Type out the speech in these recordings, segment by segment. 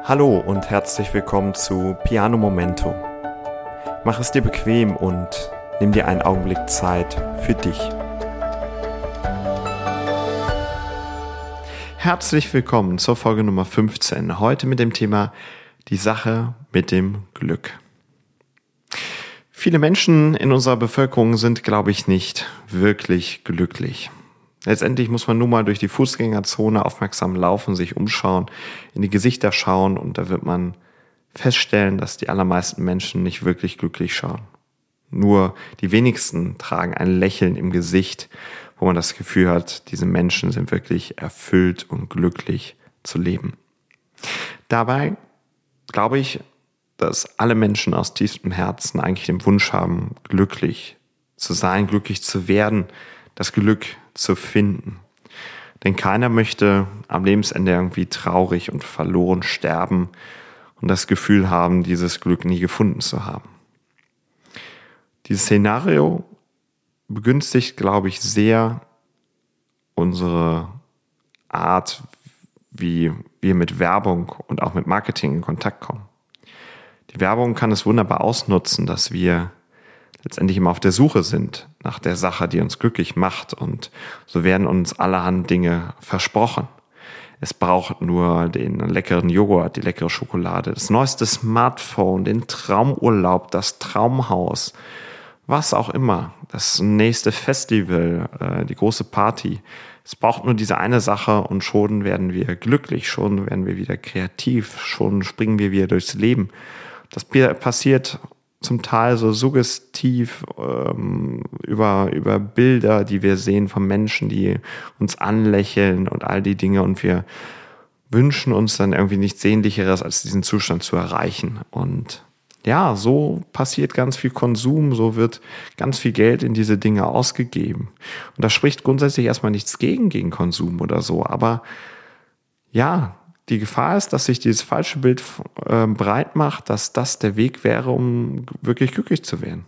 Hallo und herzlich willkommen zu Piano Momento. Mach es dir bequem und nimm dir einen Augenblick Zeit für dich. Herzlich willkommen zur Folge Nummer 15. Heute mit dem Thema die Sache mit dem Glück. Viele Menschen in unserer Bevölkerung sind, glaube ich, nicht wirklich glücklich. Letztendlich muss man nur mal durch die Fußgängerzone aufmerksam laufen, sich umschauen, in die Gesichter schauen und da wird man feststellen, dass die allermeisten Menschen nicht wirklich glücklich schauen. Nur die wenigsten tragen ein Lächeln im Gesicht, wo man das Gefühl hat, diese Menschen sind wirklich erfüllt und glücklich zu leben. Dabei glaube ich, dass alle Menschen aus tiefstem Herzen eigentlich den Wunsch haben, glücklich zu sein, glücklich zu werden, das Glück zu finden. Denn keiner möchte am Lebensende irgendwie traurig und verloren sterben und das Gefühl haben, dieses Glück nie gefunden zu haben. Dieses Szenario begünstigt, glaube ich, sehr unsere Art, wie wir mit Werbung und auch mit Marketing in Kontakt kommen. Die Werbung kann es wunderbar ausnutzen, dass wir letztendlich immer auf der Suche sind nach der Sache, die uns glücklich macht. Und so werden uns allerhand Dinge versprochen. Es braucht nur den leckeren Joghurt, die leckere Schokolade, das neueste Smartphone, den Traumurlaub, das Traumhaus, was auch immer, das nächste Festival, äh, die große Party. Es braucht nur diese eine Sache und schon werden wir glücklich, schon werden wir wieder kreativ, schon springen wir wieder durchs Leben. Das passiert zum Teil so suggestiv ähm, über, über Bilder, die wir sehen von Menschen, die uns anlächeln und all die Dinge und wir wünschen uns dann irgendwie nichts Sehnlicheres, als diesen Zustand zu erreichen. Und ja, so passiert ganz viel Konsum, so wird ganz viel Geld in diese Dinge ausgegeben. Und da spricht grundsätzlich erstmal nichts gegen, gegen Konsum oder so, aber ja, die Gefahr ist, dass sich dieses falsche Bild äh, breit macht, dass das der Weg wäre, um wirklich glücklich zu werden.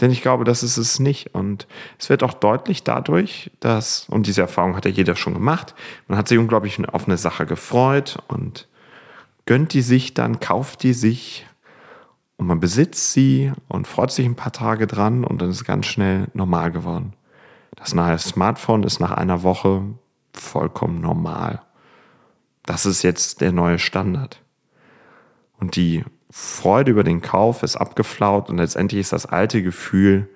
Denn ich glaube, das ist es nicht. Und es wird auch deutlich dadurch, dass, und diese Erfahrung hat ja jeder schon gemacht, man hat sich unglaublich auf eine Sache gefreut und gönnt die sich dann, kauft die sich und man besitzt sie und freut sich ein paar Tage dran und dann ist es ganz schnell normal geworden. Das neue Smartphone ist nach einer Woche vollkommen normal. Das ist jetzt der neue Standard. Und die Freude über den Kauf ist abgeflaut und letztendlich ist das alte Gefühl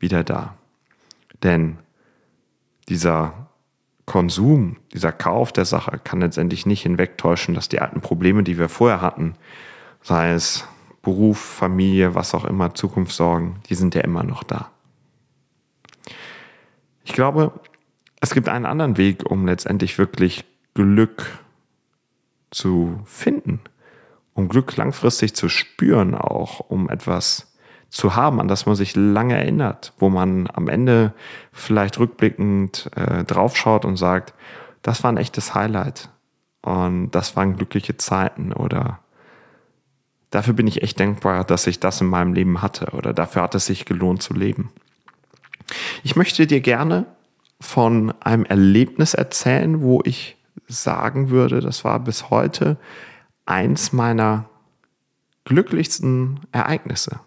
wieder da. Denn dieser Konsum, dieser Kauf der Sache kann letztendlich nicht hinwegtäuschen, dass die alten Probleme, die wir vorher hatten, sei es Beruf, Familie, was auch immer, Zukunftssorgen, die sind ja immer noch da. Ich glaube, es gibt einen anderen Weg, um letztendlich wirklich Glück zu finden, um Glück langfristig zu spüren, auch um etwas zu haben, an das man sich lange erinnert, wo man am Ende vielleicht rückblickend äh, draufschaut und sagt, das war ein echtes Highlight und das waren glückliche Zeiten oder dafür bin ich echt dankbar, dass ich das in meinem Leben hatte oder dafür hat es sich gelohnt zu leben. Ich möchte dir gerne von einem Erlebnis erzählen, wo ich sagen würde, das war bis heute eins meiner glücklichsten Ereignisse.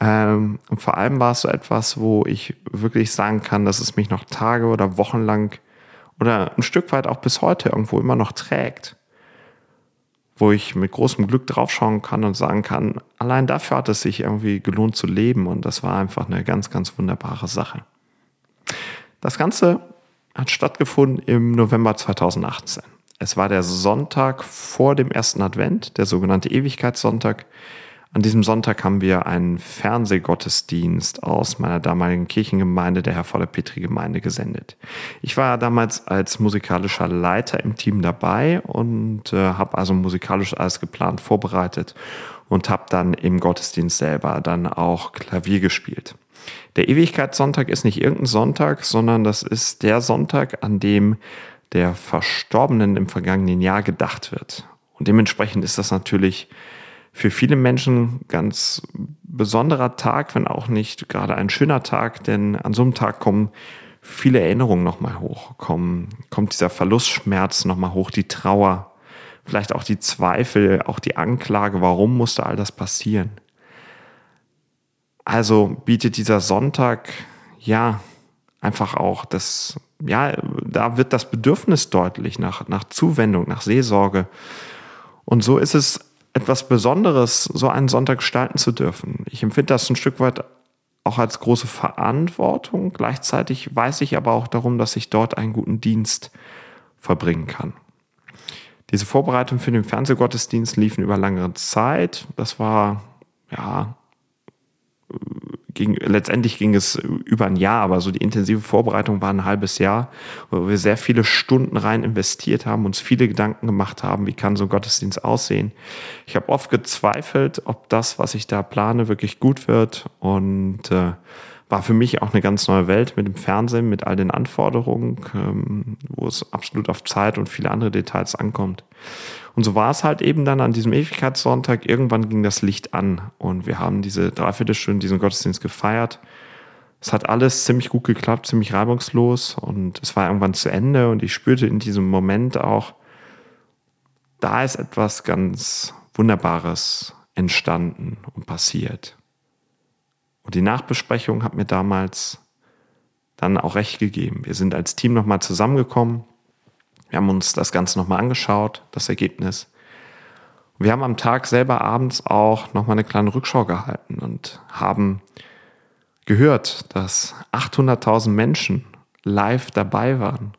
Ähm, und vor allem war es so etwas, wo ich wirklich sagen kann, dass es mich noch Tage oder Wochen lang oder ein Stück weit auch bis heute irgendwo immer noch trägt. Wo ich mit großem Glück draufschauen kann und sagen kann, allein dafür hat es sich irgendwie gelohnt zu leben und das war einfach eine ganz, ganz wunderbare Sache. Das Ganze hat stattgefunden im November 2018. Es war der Sonntag vor dem ersten Advent, der sogenannte Ewigkeitssonntag. An diesem Sonntag haben wir einen Fernsehgottesdienst aus meiner damaligen Kirchengemeinde, der Herr Petri Gemeinde, gesendet. Ich war damals als musikalischer Leiter im Team dabei und äh, habe also musikalisch alles geplant, vorbereitet und habe dann im Gottesdienst selber dann auch Klavier gespielt. Der Ewigkeitssonntag ist nicht irgendein Sonntag, sondern das ist der Sonntag, an dem der Verstorbenen im vergangenen Jahr gedacht wird. Und dementsprechend ist das natürlich für viele Menschen ganz besonderer Tag, wenn auch nicht gerade ein schöner Tag, denn an so einem Tag kommen viele Erinnerungen nochmal hoch, kommen, kommt dieser Verlustschmerz nochmal hoch, die Trauer, vielleicht auch die Zweifel, auch die Anklage, warum musste all das passieren? Also bietet dieser Sonntag, ja, einfach auch das, ja, da wird das Bedürfnis deutlich nach, nach Zuwendung, nach Seelsorge. Und so ist es etwas Besonderes, so einen Sonntag gestalten zu dürfen. Ich empfinde das ein Stück weit auch als große Verantwortung. Gleichzeitig weiß ich aber auch darum, dass ich dort einen guten Dienst verbringen kann. Diese Vorbereitung für den Fernsehgottesdienst liefen über langere Zeit. Das war ja ging, letztendlich ging es über ein Jahr, aber so die intensive Vorbereitung war ein halbes Jahr, wo wir sehr viele Stunden rein investiert haben, uns viele Gedanken gemacht haben, wie kann so ein Gottesdienst aussehen. Ich habe oft gezweifelt, ob das, was ich da plane, wirklich gut wird und äh, war für mich auch eine ganz neue Welt mit dem Fernsehen, mit all den Anforderungen, ähm, wo es absolut auf Zeit und viele andere Details ankommt. Und so war es halt eben dann an diesem Ewigkeitssonntag. Irgendwann ging das Licht an und wir haben diese Dreiviertelstunde, diesen Gottesdienst gefeiert. Es hat alles ziemlich gut geklappt, ziemlich reibungslos und es war irgendwann zu Ende und ich spürte in diesem Moment auch, da ist etwas ganz Wunderbares entstanden und passiert. Und die Nachbesprechung hat mir damals dann auch recht gegeben. Wir sind als Team nochmal zusammengekommen. Wir haben uns das Ganze nochmal angeschaut, das Ergebnis. Wir haben am Tag selber abends auch nochmal eine kleine Rückschau gehalten und haben gehört, dass 800.000 Menschen live dabei waren,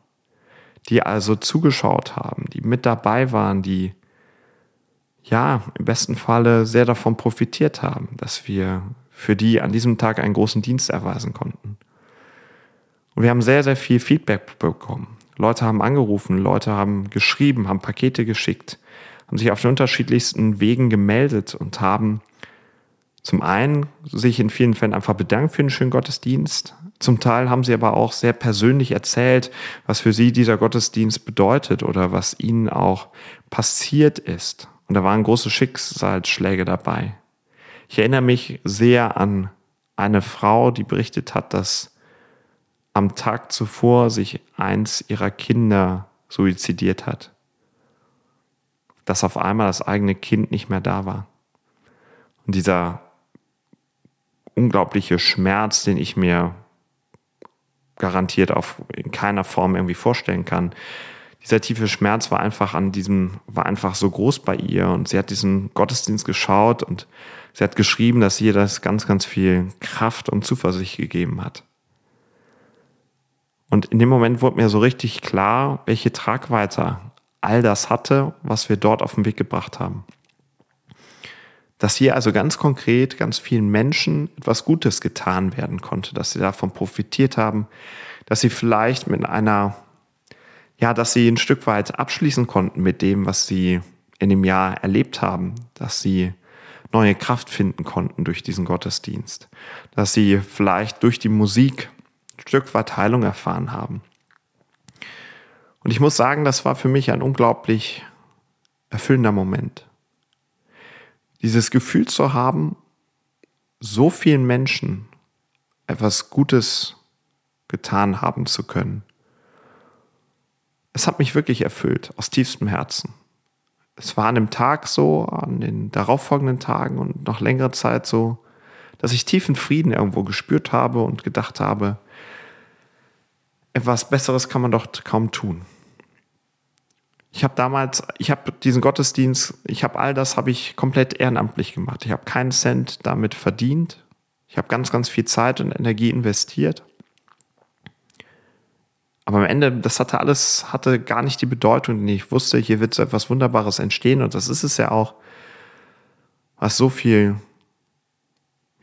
die also zugeschaut haben, die mit dabei waren, die ja im besten Falle sehr davon profitiert haben, dass wir für die an diesem Tag einen großen Dienst erweisen konnten. Und wir haben sehr, sehr viel Feedback bekommen. Leute haben angerufen, Leute haben geschrieben, haben Pakete geschickt, haben sich auf den unterschiedlichsten Wegen gemeldet und haben zum einen sich in vielen Fällen einfach bedankt für den schönen Gottesdienst. Zum Teil haben sie aber auch sehr persönlich erzählt, was für sie dieser Gottesdienst bedeutet oder was ihnen auch passiert ist. Und da waren große Schicksalsschläge dabei. Ich erinnere mich sehr an eine Frau, die berichtet hat, dass am Tag zuvor sich eins ihrer Kinder suizidiert hat. Dass auf einmal das eigene Kind nicht mehr da war. Und dieser unglaubliche Schmerz, den ich mir garantiert auf in keiner Form irgendwie vorstellen kann. Dieser tiefe Schmerz war einfach an diesem, war einfach so groß bei ihr und sie hat diesen Gottesdienst geschaut und Sie hat geschrieben, dass ihr das ganz, ganz viel Kraft und Zuversicht gegeben hat. Und in dem Moment wurde mir so richtig klar, welche Tragweite all das hatte, was wir dort auf den Weg gebracht haben. Dass hier also ganz konkret ganz vielen Menschen etwas Gutes getan werden konnte, dass sie davon profitiert haben, dass sie vielleicht mit einer, ja, dass sie ein Stück weit abschließen konnten mit dem, was sie in dem Jahr erlebt haben, dass sie neue Kraft finden konnten durch diesen Gottesdienst, dass sie vielleicht durch die Musik Stück weit Heilung erfahren haben. Und ich muss sagen, das war für mich ein unglaublich erfüllender Moment. Dieses Gefühl zu haben, so vielen Menschen etwas Gutes getan haben zu können. Es hat mich wirklich erfüllt, aus tiefstem Herzen es war an dem Tag so, an den darauffolgenden Tagen und noch längere Zeit so, dass ich tiefen Frieden irgendwo gespürt habe und gedacht habe, etwas Besseres kann man doch kaum tun. Ich habe damals, ich habe diesen Gottesdienst, ich habe all das habe ich komplett ehrenamtlich gemacht. Ich habe keinen Cent damit verdient. Ich habe ganz, ganz viel Zeit und Energie investiert. Aber am Ende, das hatte alles, hatte gar nicht die Bedeutung, die ich wusste, hier wird so etwas Wunderbares entstehen und das ist es ja auch, was so viel,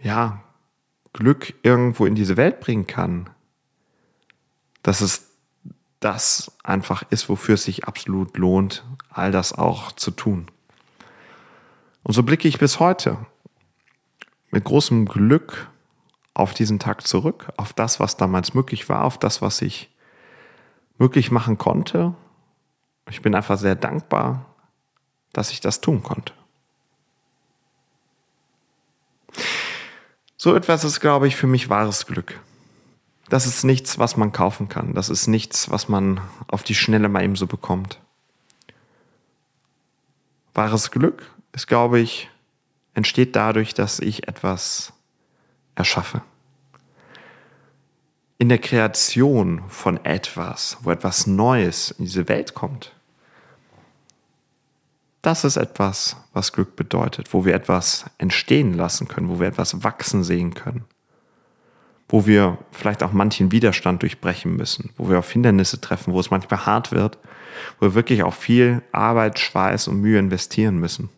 ja, Glück irgendwo in diese Welt bringen kann, dass es das einfach ist, wofür es sich absolut lohnt, all das auch zu tun. Und so blicke ich bis heute mit großem Glück auf diesen Tag zurück, auf das, was damals möglich war, auf das, was ich möglich machen konnte. Ich bin einfach sehr dankbar, dass ich das tun konnte. So etwas ist, glaube ich, für mich wahres Glück. Das ist nichts, was man kaufen kann. Das ist nichts, was man auf die Schnelle mal eben so bekommt. wahres Glück ist, glaube ich, entsteht dadurch, dass ich etwas erschaffe. In der Kreation von etwas, wo etwas Neues in diese Welt kommt. Das ist etwas, was Glück bedeutet, wo wir etwas entstehen lassen können, wo wir etwas wachsen sehen können, wo wir vielleicht auch manchen Widerstand durchbrechen müssen, wo wir auf Hindernisse treffen, wo es manchmal hart wird, wo wir wirklich auch viel Arbeit, Schweiß und Mühe investieren müssen.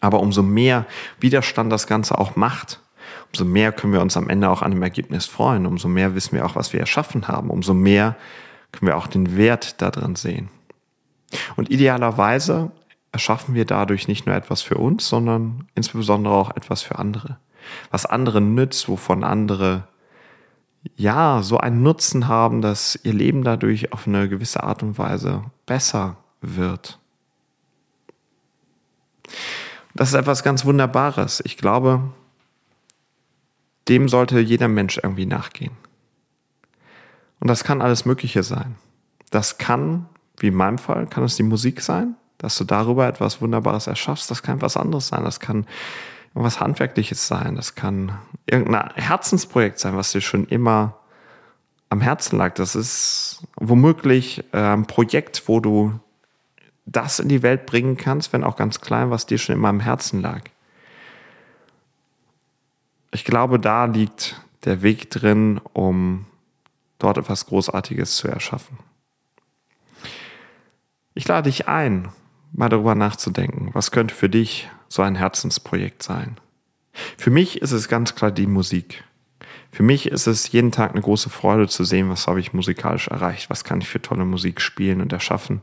Aber umso mehr Widerstand das Ganze auch macht, umso mehr können wir uns am Ende auch an dem Ergebnis freuen, umso mehr wissen wir auch, was wir erschaffen haben, umso mehr können wir auch den Wert da drin sehen. Und idealerweise erschaffen wir dadurch nicht nur etwas für uns, sondern insbesondere auch etwas für andere. Was anderen nützt, wovon andere ja so einen Nutzen haben, dass ihr Leben dadurch auf eine gewisse Art und Weise besser wird. Das ist etwas ganz Wunderbares. Ich glaube, dem sollte jeder Mensch irgendwie nachgehen. Und das kann alles Mögliche sein. Das kann, wie in meinem Fall, kann es die Musik sein, dass du darüber etwas Wunderbares erschaffst. Das kann was anderes sein. Das kann irgendwas Handwerkliches sein. Das kann irgendein Herzensprojekt sein, was dir schon immer am Herzen lag. Das ist womöglich äh, ein Projekt, wo du das in die Welt bringen kannst, wenn auch ganz klein, was dir schon immer am Herzen lag. Ich glaube, da liegt der Weg drin, um dort etwas Großartiges zu erschaffen. Ich lade dich ein, mal darüber nachzudenken, was könnte für dich so ein Herzensprojekt sein. Für mich ist es ganz klar die Musik. Für mich ist es jeden Tag eine große Freude zu sehen, was habe ich musikalisch erreicht, was kann ich für tolle Musik spielen und erschaffen.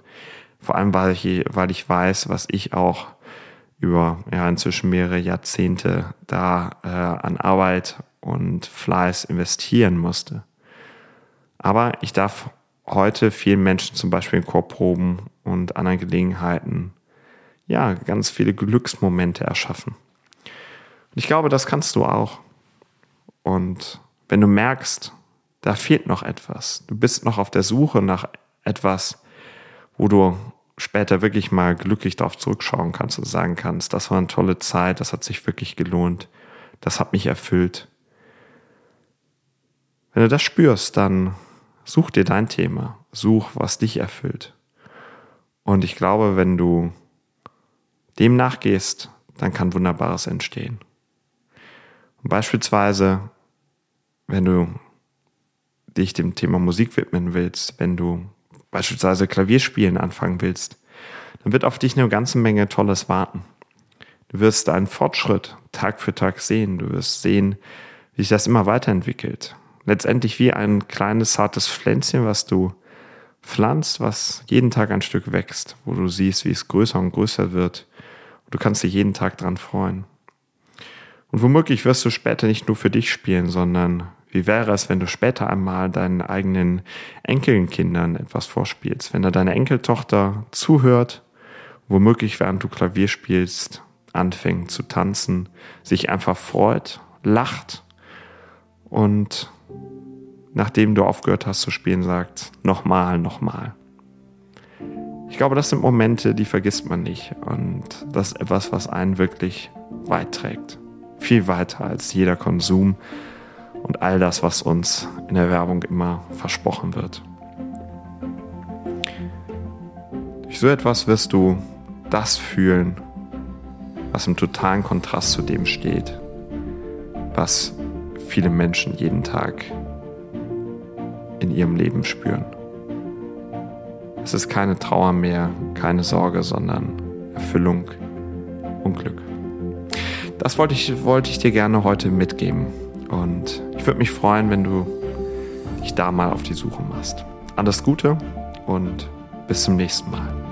Vor allem, weil ich, weil ich weiß, was ich auch über ja, inzwischen mehrere Jahrzehnte da äh, an Arbeit und Fleiß investieren musste. Aber ich darf heute vielen Menschen zum Beispiel in Chorproben und anderen Gelegenheiten ja ganz viele Glücksmomente erschaffen. Und ich glaube, das kannst du auch. Und wenn du merkst, da fehlt noch etwas, du bist noch auf der Suche nach etwas, wo du später wirklich mal glücklich darauf zurückschauen kannst und sagen kannst, das war eine tolle Zeit, das hat sich wirklich gelohnt, das hat mich erfüllt. Wenn du das spürst, dann such dir dein Thema, such, was dich erfüllt. Und ich glaube, wenn du dem nachgehst, dann kann Wunderbares entstehen. Und beispielsweise, wenn du dich dem Thema Musik widmen willst, wenn du beispielsweise Klavierspielen anfangen willst, dann wird auf dich eine ganze Menge Tolles warten. Du wirst einen Fortschritt Tag für Tag sehen. Du wirst sehen, wie sich das immer weiterentwickelt. Letztendlich wie ein kleines, zartes Pflänzchen, was du pflanzt, was jeden Tag ein Stück wächst, wo du siehst, wie es größer und größer wird. Du kannst dich jeden Tag dran freuen. Und womöglich wirst du später nicht nur für dich spielen, sondern wie wäre es, wenn du später einmal deinen eigenen Enkelkindern etwas vorspielst? Wenn da deine Enkeltochter zuhört, womöglich während du Klavier spielst, anfängt zu tanzen, sich einfach freut, lacht und nachdem du aufgehört hast zu spielen, sagt, nochmal, nochmal. Ich glaube, das sind Momente, die vergisst man nicht. Und das ist etwas, was einen wirklich weit trägt. Viel weiter als jeder Konsum und all das, was uns in der Werbung immer versprochen wird. Durch so etwas wirst du das fühlen, was im totalen Kontrast zu dem steht, was viele Menschen jeden Tag in ihrem Leben spüren. Es ist keine Trauer mehr, keine Sorge, sondern Erfüllung und Glück. Das wollte ich, wollte ich dir gerne heute mitgeben. Und ich würde mich freuen, wenn du dich da mal auf die Suche machst. Alles Gute und bis zum nächsten Mal.